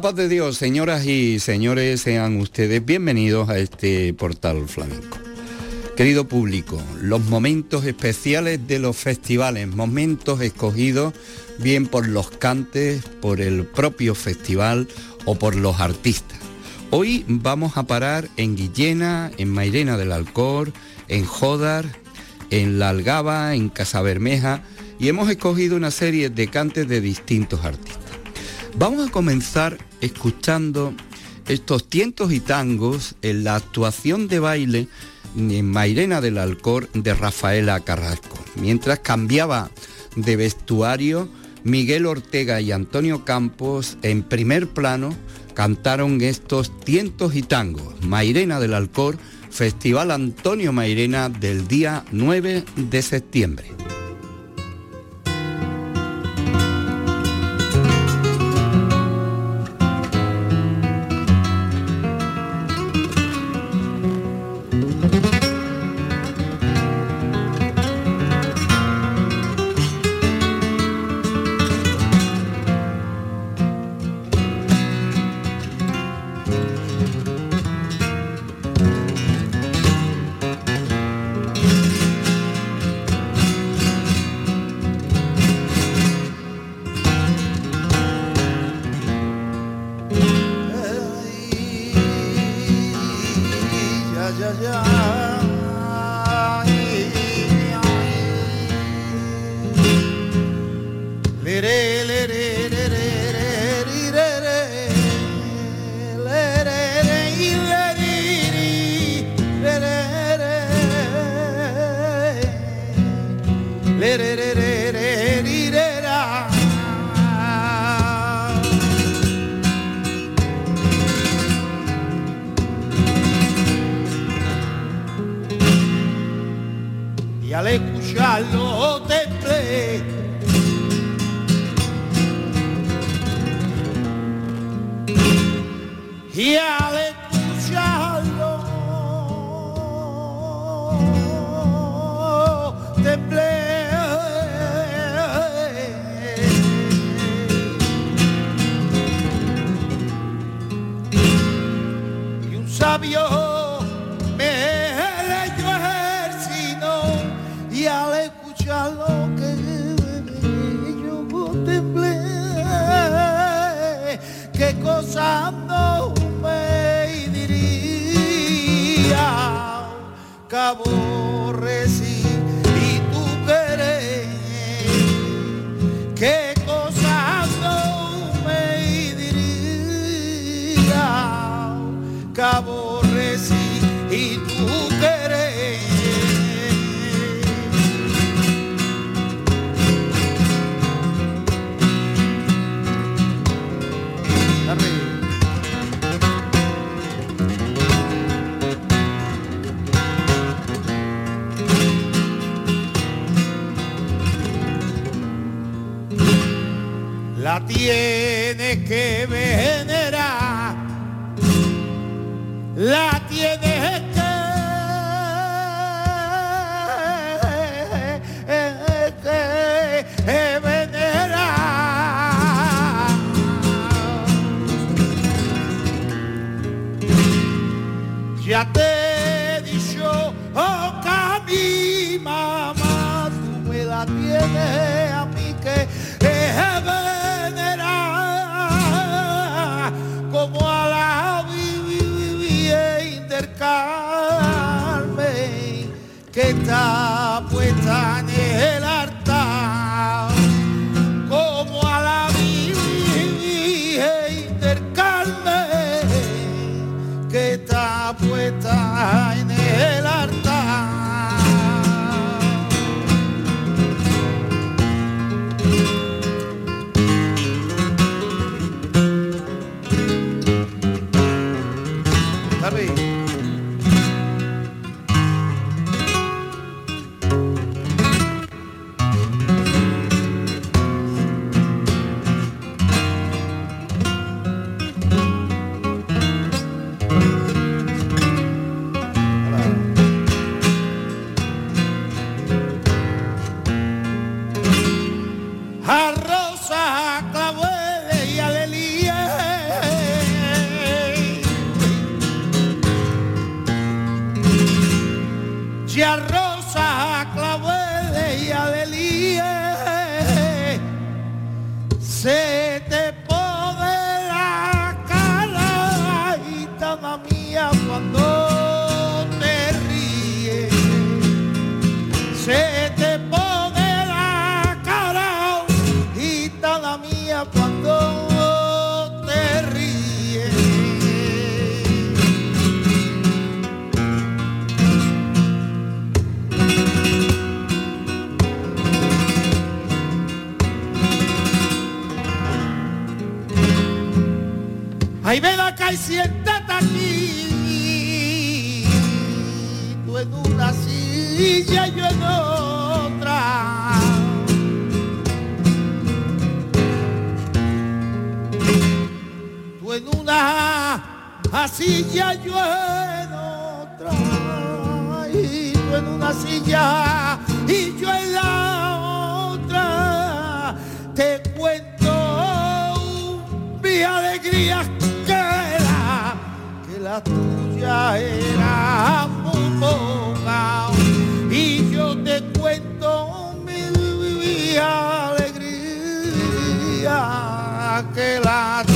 paz de Dios, señoras y señores, sean ustedes bienvenidos a este portal flamenco. Querido público, los momentos especiales de los festivales, momentos escogidos bien por los cantes, por el propio festival o por los artistas. Hoy vamos a parar en Guillena, en Mairena del Alcor, en Jodar, en La Algaba, en Casabermeja y hemos escogido una serie de cantes de distintos artistas. Vamos a comenzar escuchando estos tientos y tangos en la actuación de baile en Mairena del Alcor de Rafaela Carrasco. Mientras cambiaba de vestuario, Miguel Ortega y Antonio Campos en primer plano cantaron estos tientos y tangos. Mairena del Alcor, Festival Antonio Mairena del día 9 de septiembre. aquel lado.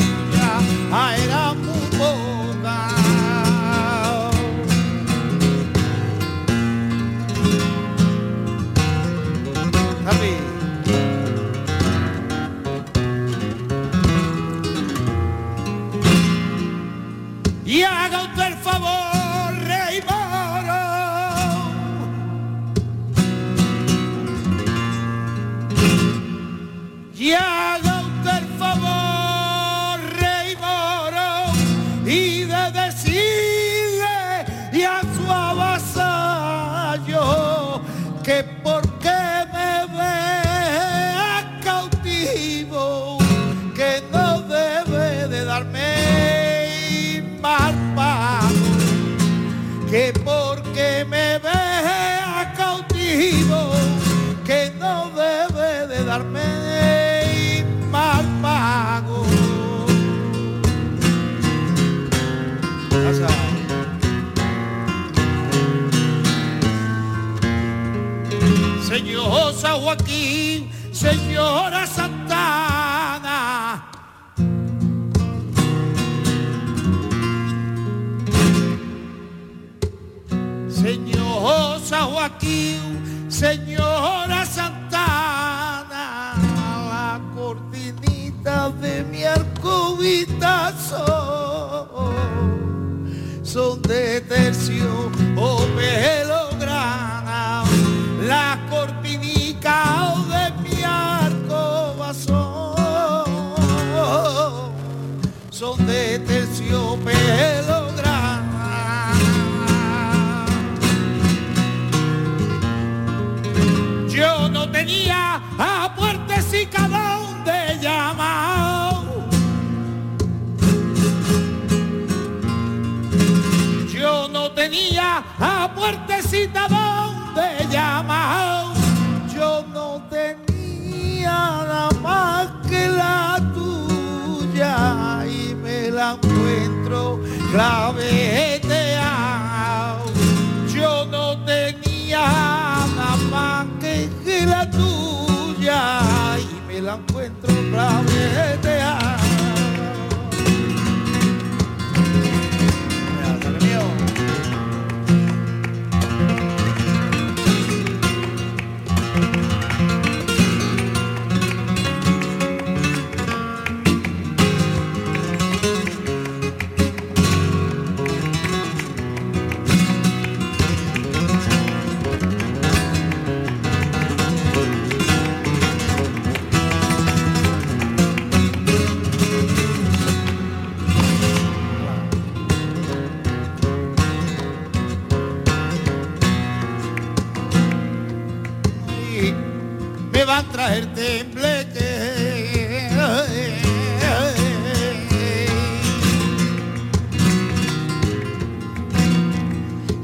They. Glaube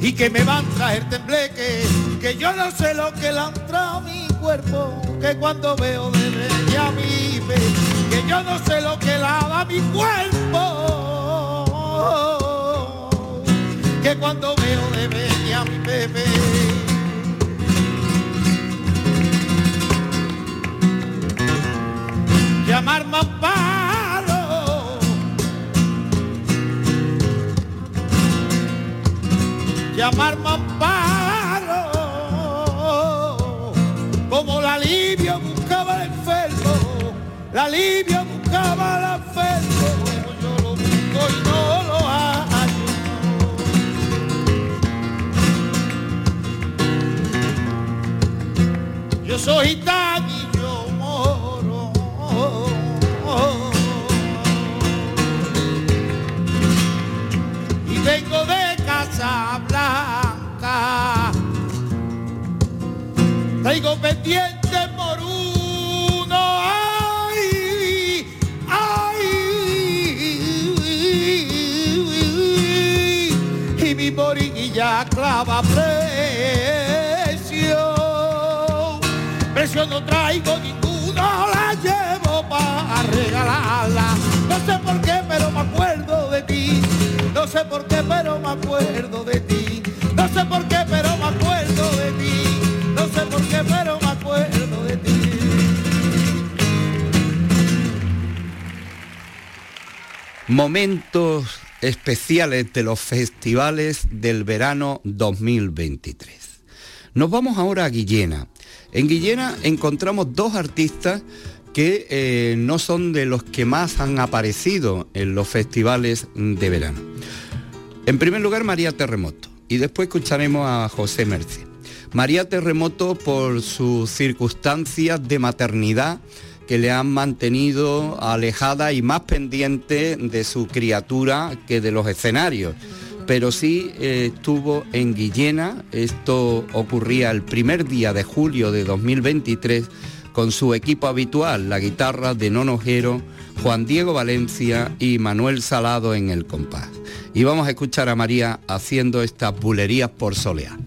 Y que me van a traer tembleque, que yo no sé lo que le han traído a mi cuerpo, que cuando veo de verde a mí, que yo no sé lo que lava mi cuerpo, que cuando veo de verde a mi bebé. Llamar amparo. Llamar amparo. Como la alivio buscaba el enfermo, la alivio buscaba el enfermo. Yo lo busco y no lo hallo. Yo soy tan Traigo pendiente por uno. Ay, ay, y mi morilla clava precio. Precio no traigo ninguna, la llevo para regalarla. No sé por qué, pero me acuerdo de ti. No sé por qué, pero me acuerdo de ti. No sé por qué, pero me acuerdo Momentos especiales de los festivales del verano 2023. Nos vamos ahora a Guillena. En Guillena encontramos dos artistas que eh, no son de los que más han aparecido en los festivales de verano. En primer lugar, María Terremoto y después escucharemos a José Merce. María Terremoto por sus circunstancias de maternidad que le han mantenido alejada y más pendiente de su criatura que de los escenarios. Pero sí eh, estuvo en Guillena, esto ocurría el primer día de julio de 2023, con su equipo habitual, la guitarra de Nonojero, Juan Diego Valencia y Manuel Salado en el compás. Y vamos a escuchar a María haciendo estas bulerías por solear.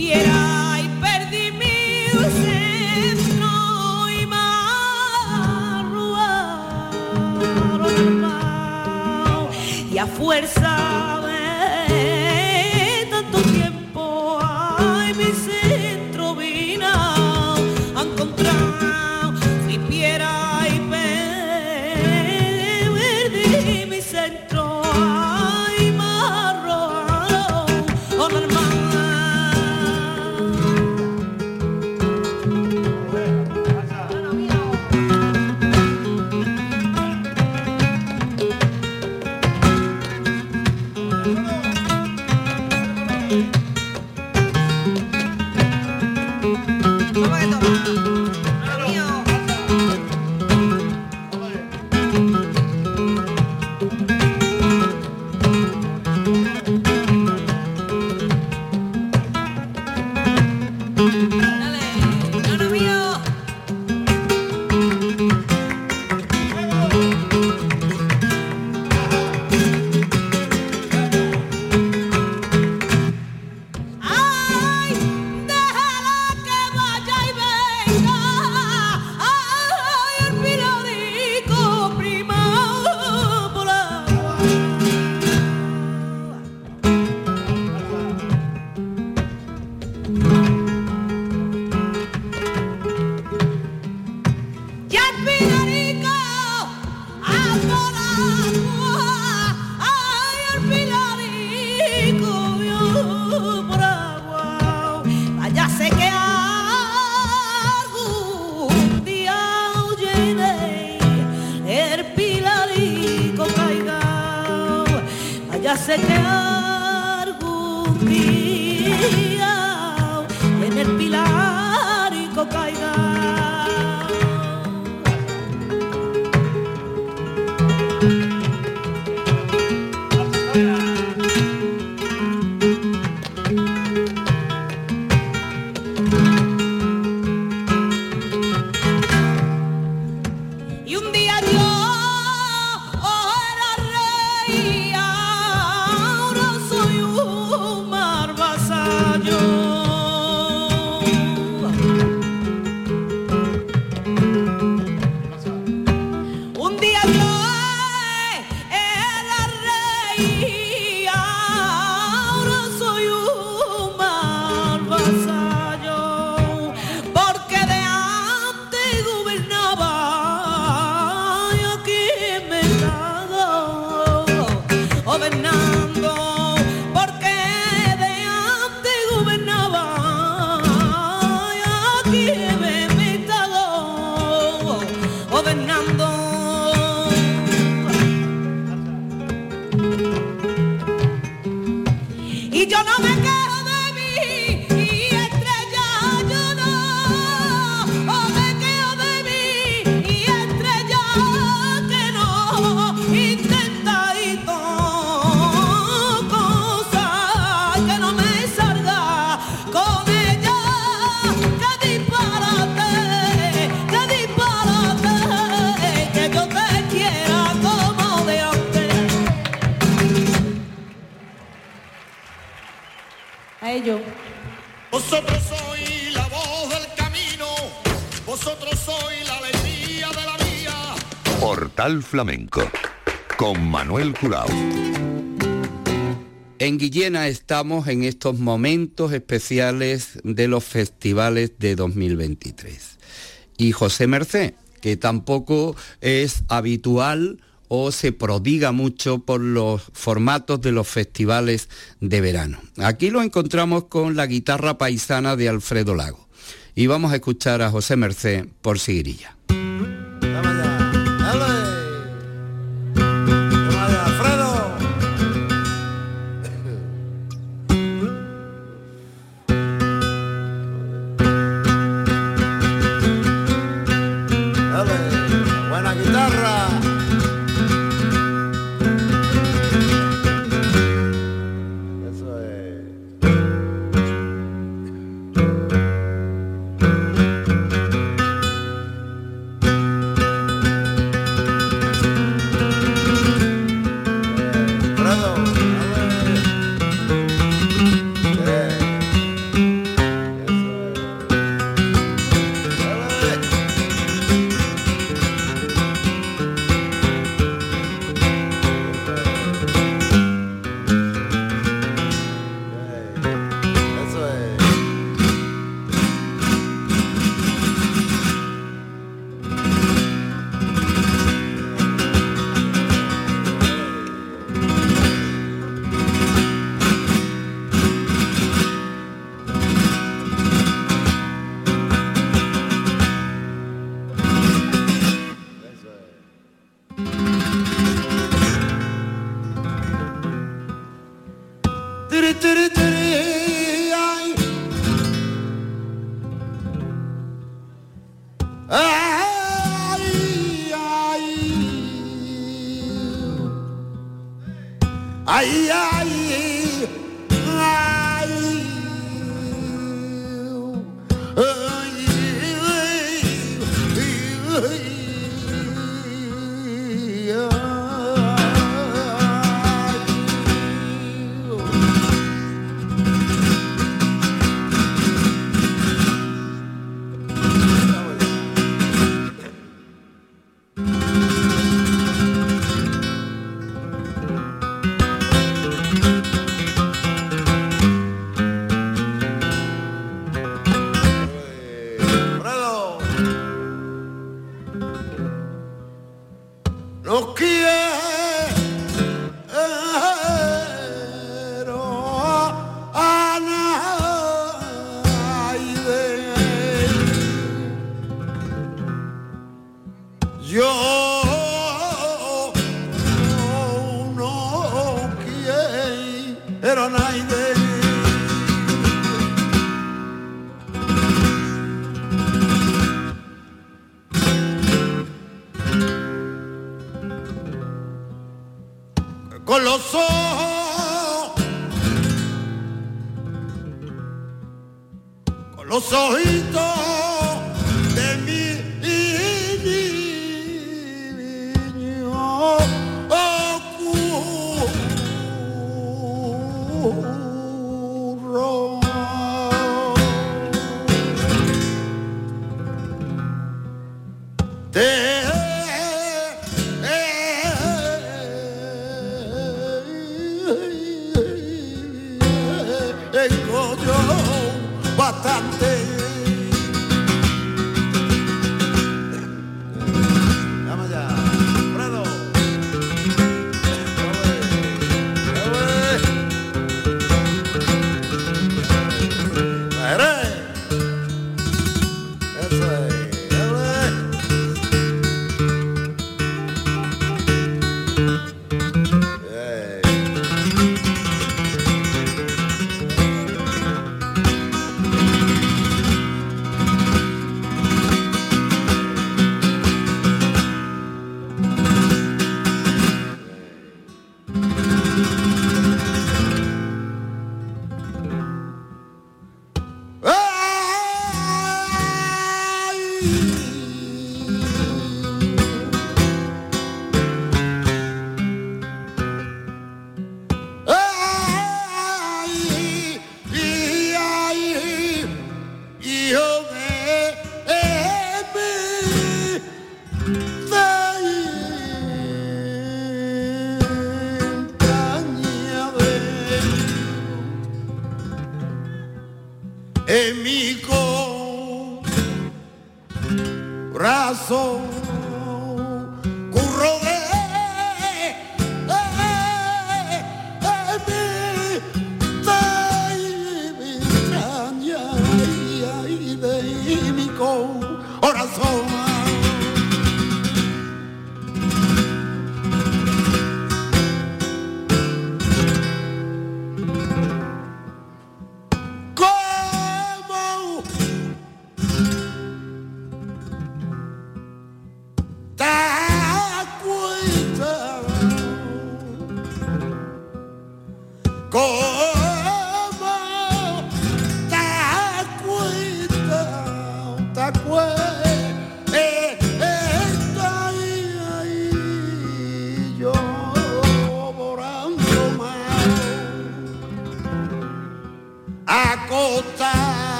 Vierai per di mil sembro i marruaro, y a fuerza The quedó. Flamenco con Manuel Curao. En Guillena estamos en estos momentos especiales de los festivales de 2023. Y José Merced, que tampoco es habitual o se prodiga mucho por los formatos de los festivales de verano. Aquí lo encontramos con la guitarra paisana de Alfredo Lago. Y vamos a escuchar a José Merced por Sigrilla. Con los ojos, con los ojitos en mi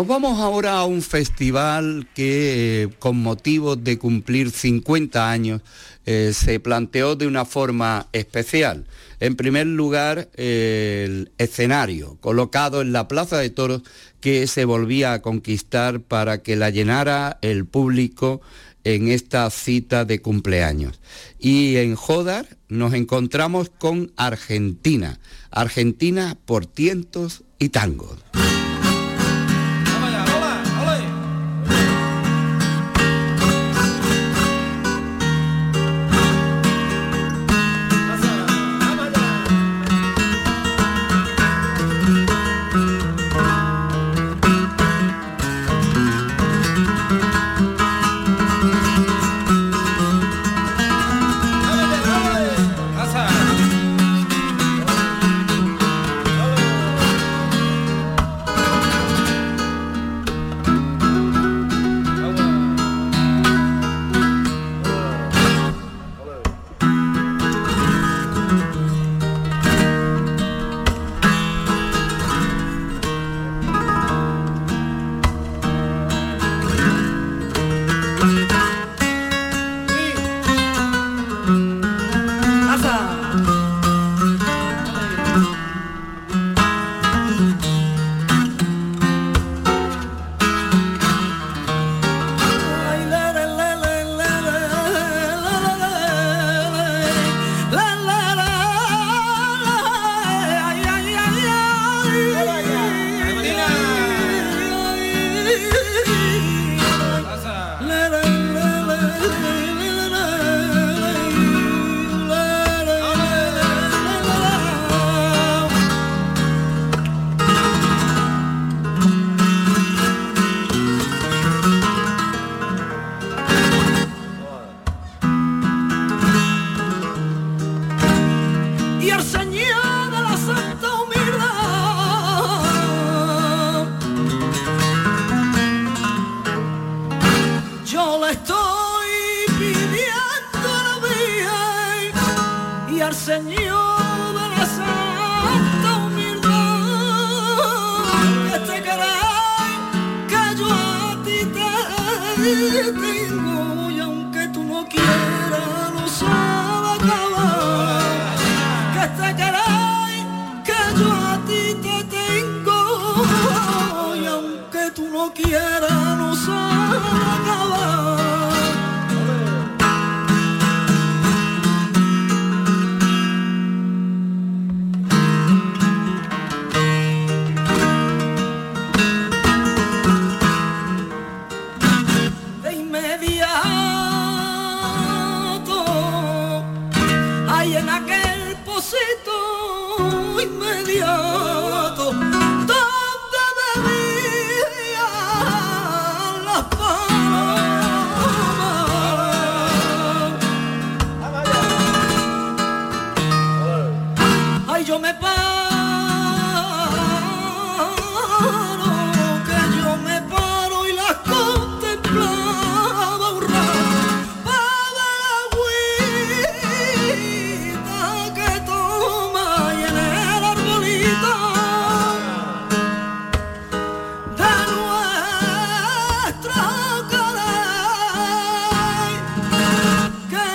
Nos vamos ahora a un festival que eh, con motivo de cumplir 50 años eh, se planteó de una forma especial. En primer lugar, el escenario colocado en la Plaza de Toros que se volvía a conquistar para que la llenara el público en esta cita de cumpleaños. Y en Jodar nos encontramos con Argentina, Argentina por tientos y tangos.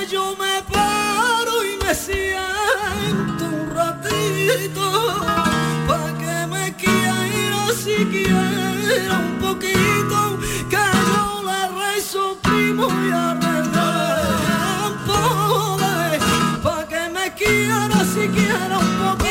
Yo me paro y me siento un ratito para que me quiera siquiera un poquito que yo le rezo primo y arreglar para que me quiera siquiera un poquito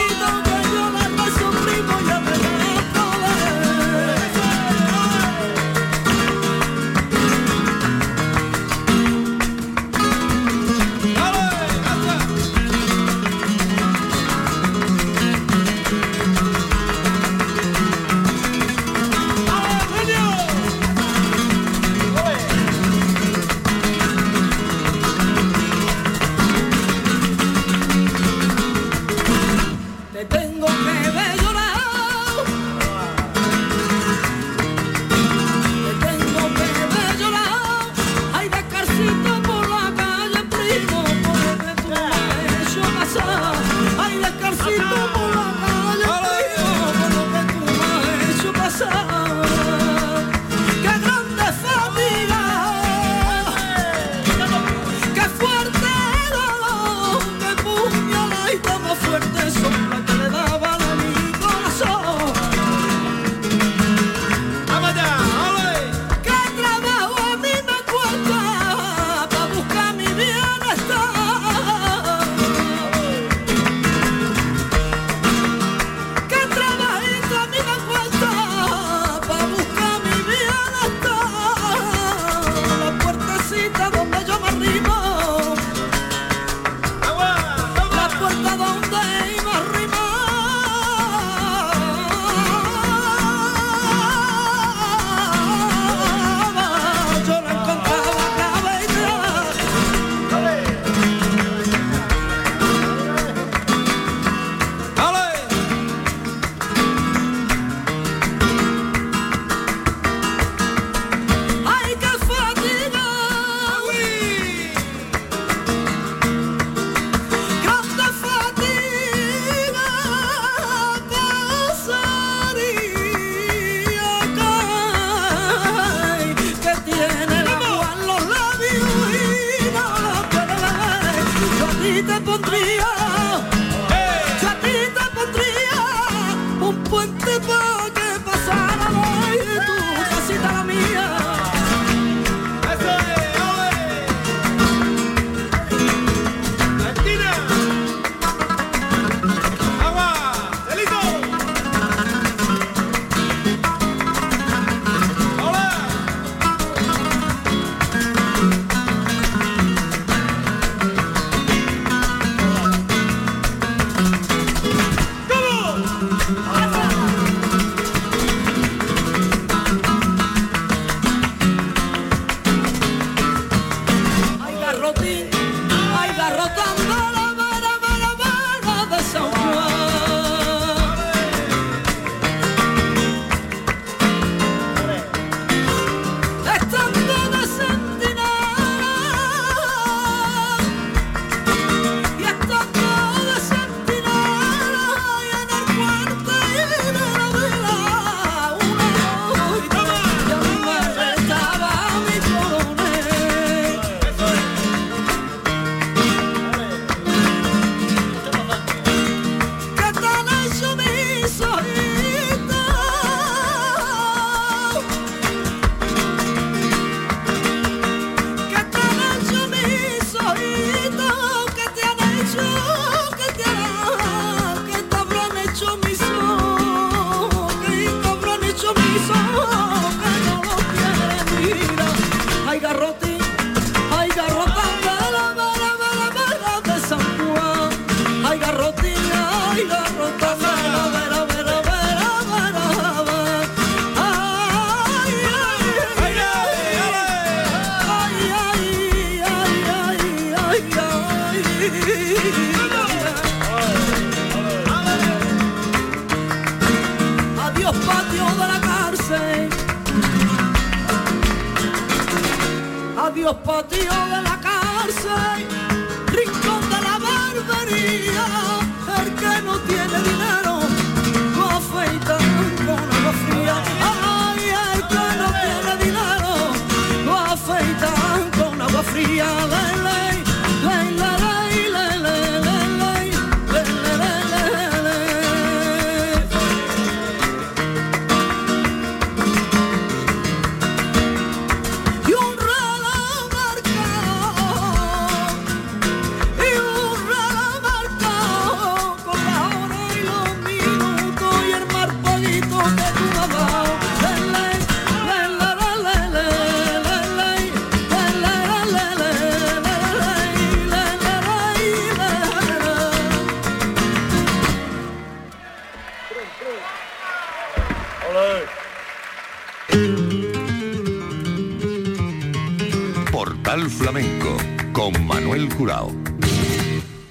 Jurado.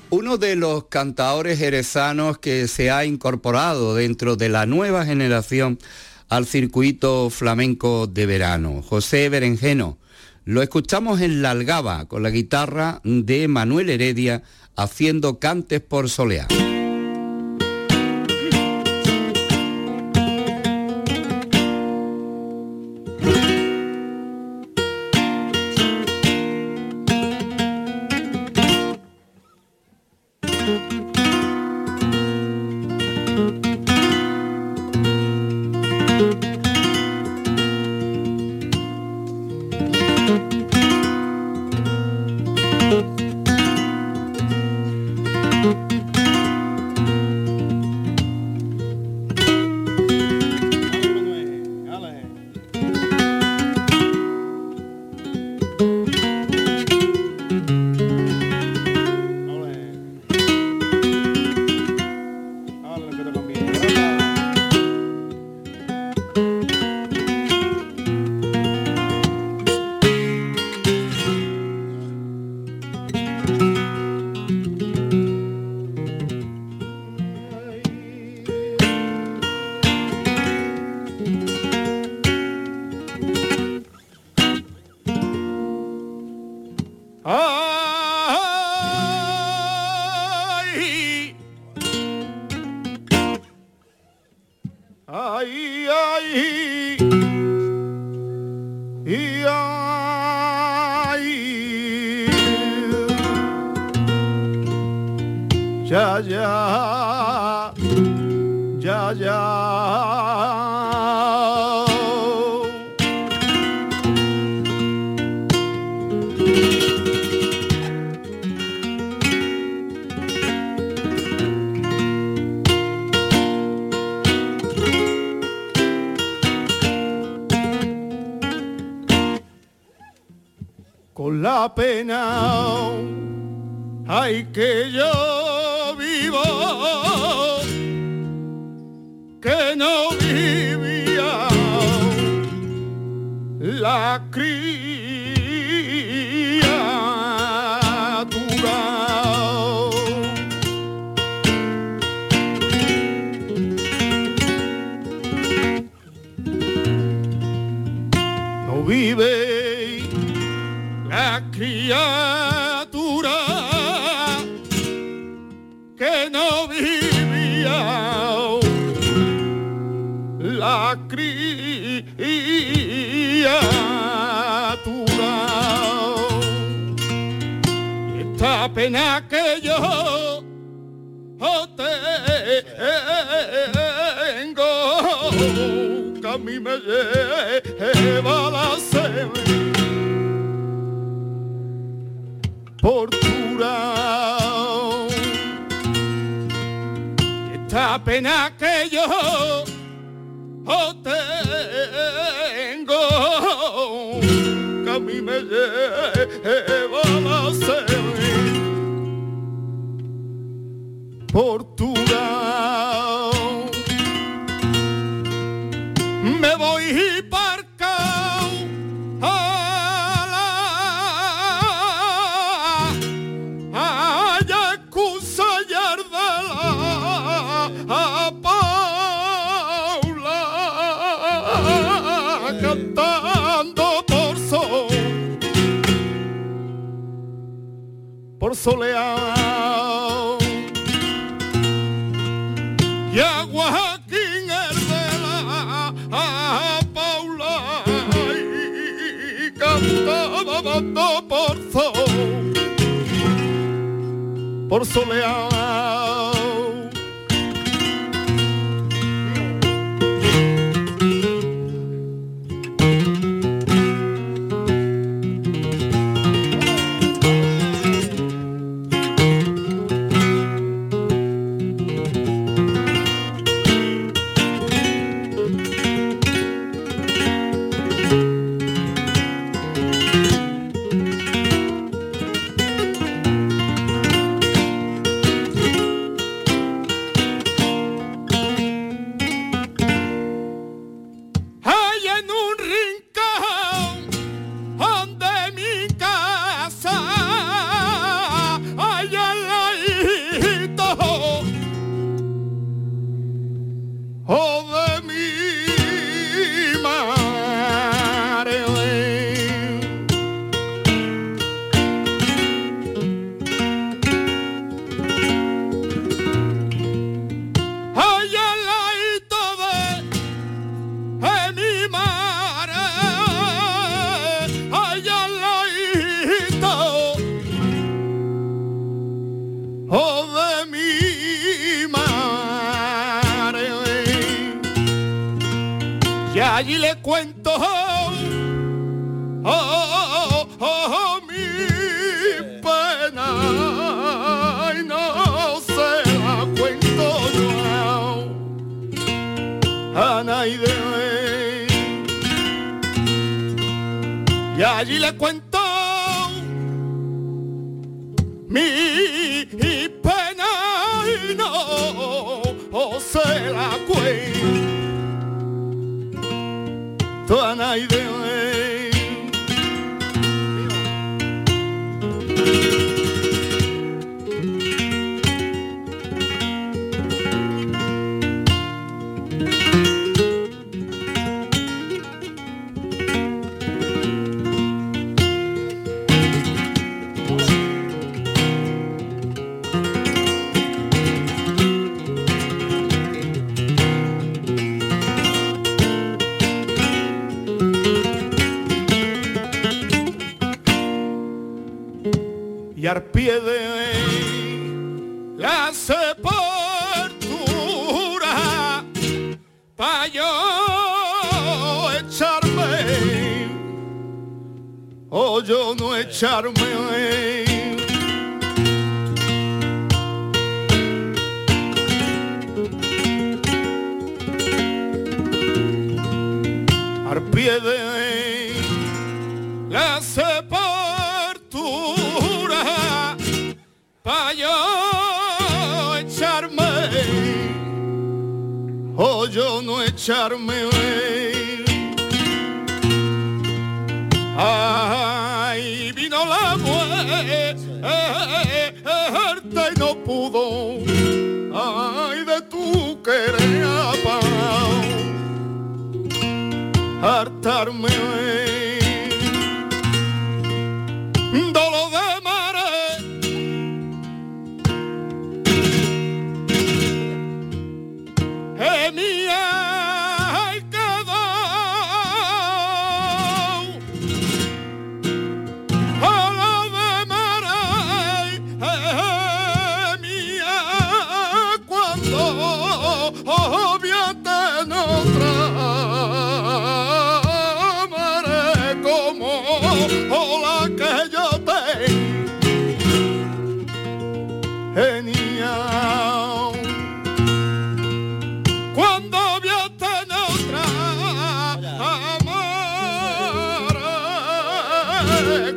Uno de los cantaores jerezanos que se ha incorporado dentro de la nueva generación al circuito flamenco de verano, José Berenjeno. Lo escuchamos en La Algaba con la guitarra de Manuel Heredia haciendo cantes por soleá. boca a mí me lleva la sed por Esta pena que yo tengo, que a mí me lleva la sed por tu por soleado. Y a Joaquín Hervela, a Paula y cantaba por sol, por soleado. No. Allí le cuento pie de la sepultura para yo echarme. O yo no echarme echarme ay vino la muerte y no pudo. Ay de tu querer hartarme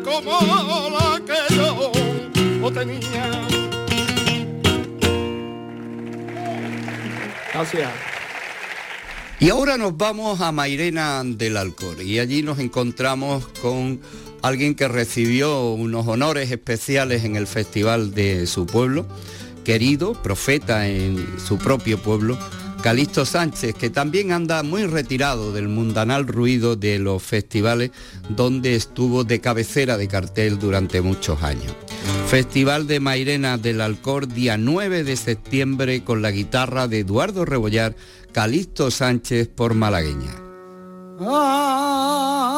como la que yo tenía. Gracias Y ahora nos vamos a Mairena del Alcor y allí nos encontramos con alguien que recibió unos honores especiales en el festival de su pueblo, querido, profeta en su propio pueblo, Calixto Sánchez, que también anda muy retirado del mundanal ruido de los festivales donde estuvo de cabecera de cartel durante muchos años. Festival de Mairena del Alcor, día 9 de septiembre, con la guitarra de Eduardo Rebollar, Calixto Sánchez por Malagueña. Ah,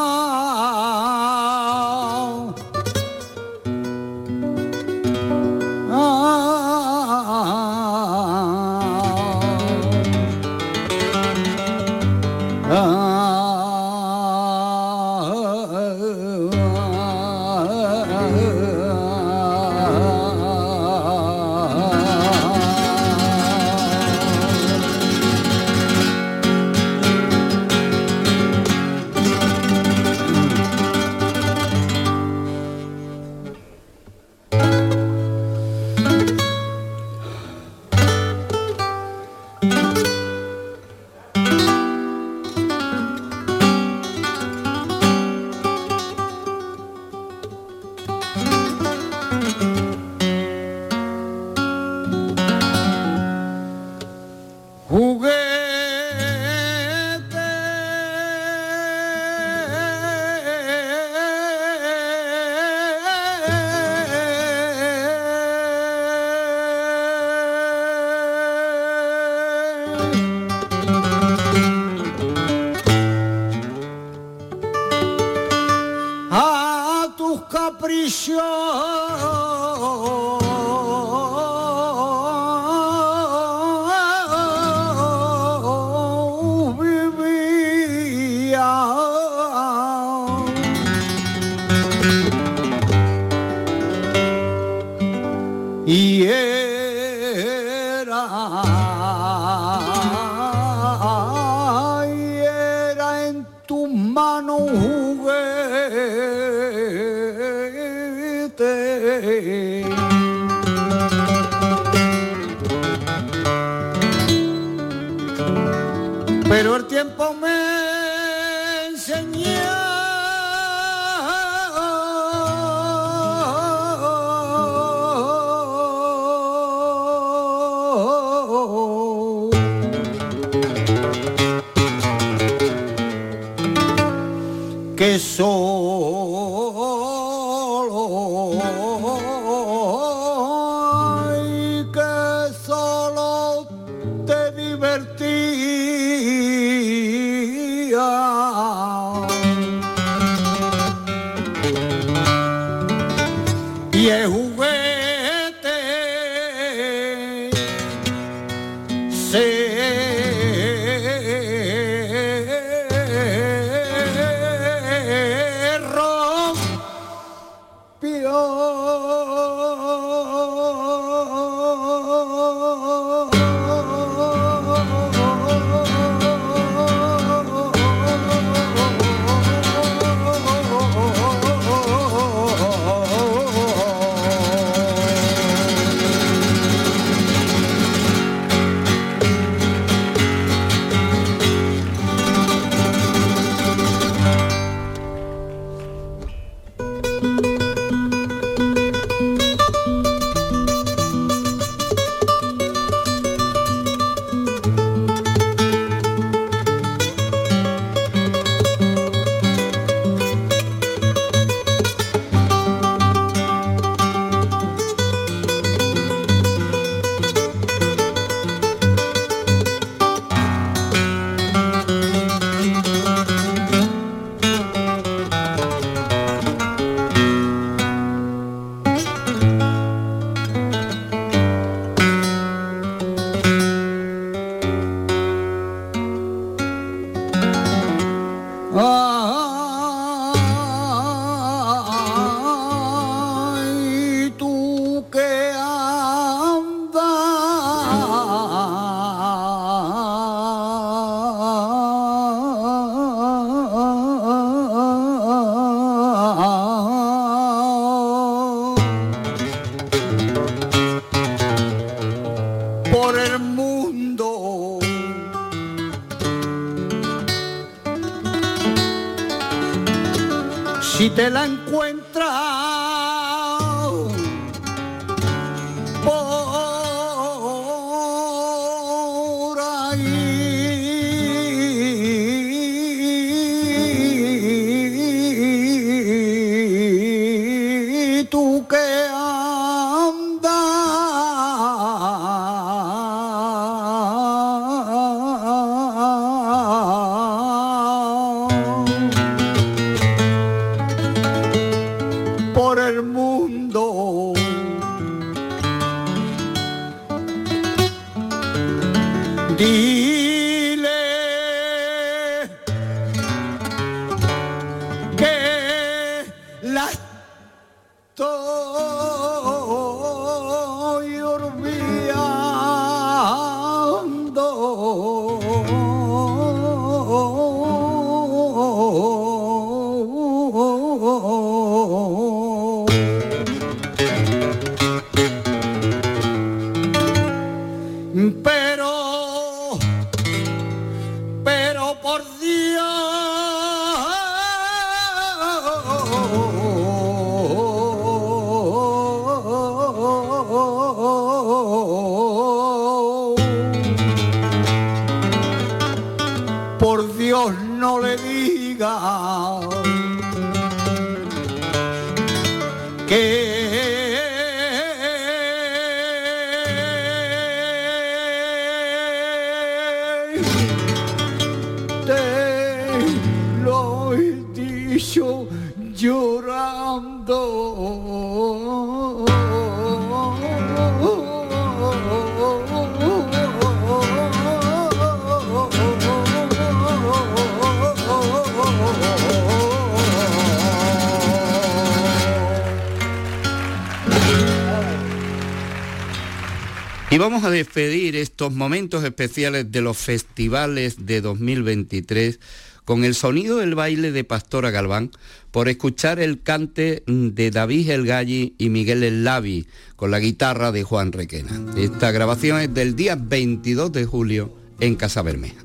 Y vamos a despedir estos momentos especiales de los festivales de 2023 con el sonido del baile de Pastora Galván por escuchar el cante de David El Galli y Miguel El Lavi con la guitarra de Juan Requena. Esta grabación es del día 22 de julio en Casa Bermeja.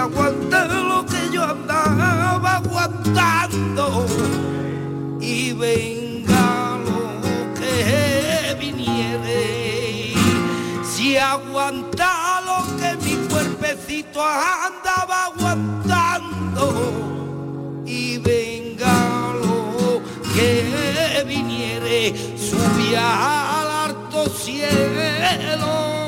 Aguanta lo que yo andaba aguantando y venga lo que viniere. Si aguanta lo que mi cuerpecito andaba aguantando y venga lo que viniere, subía al alto cielo.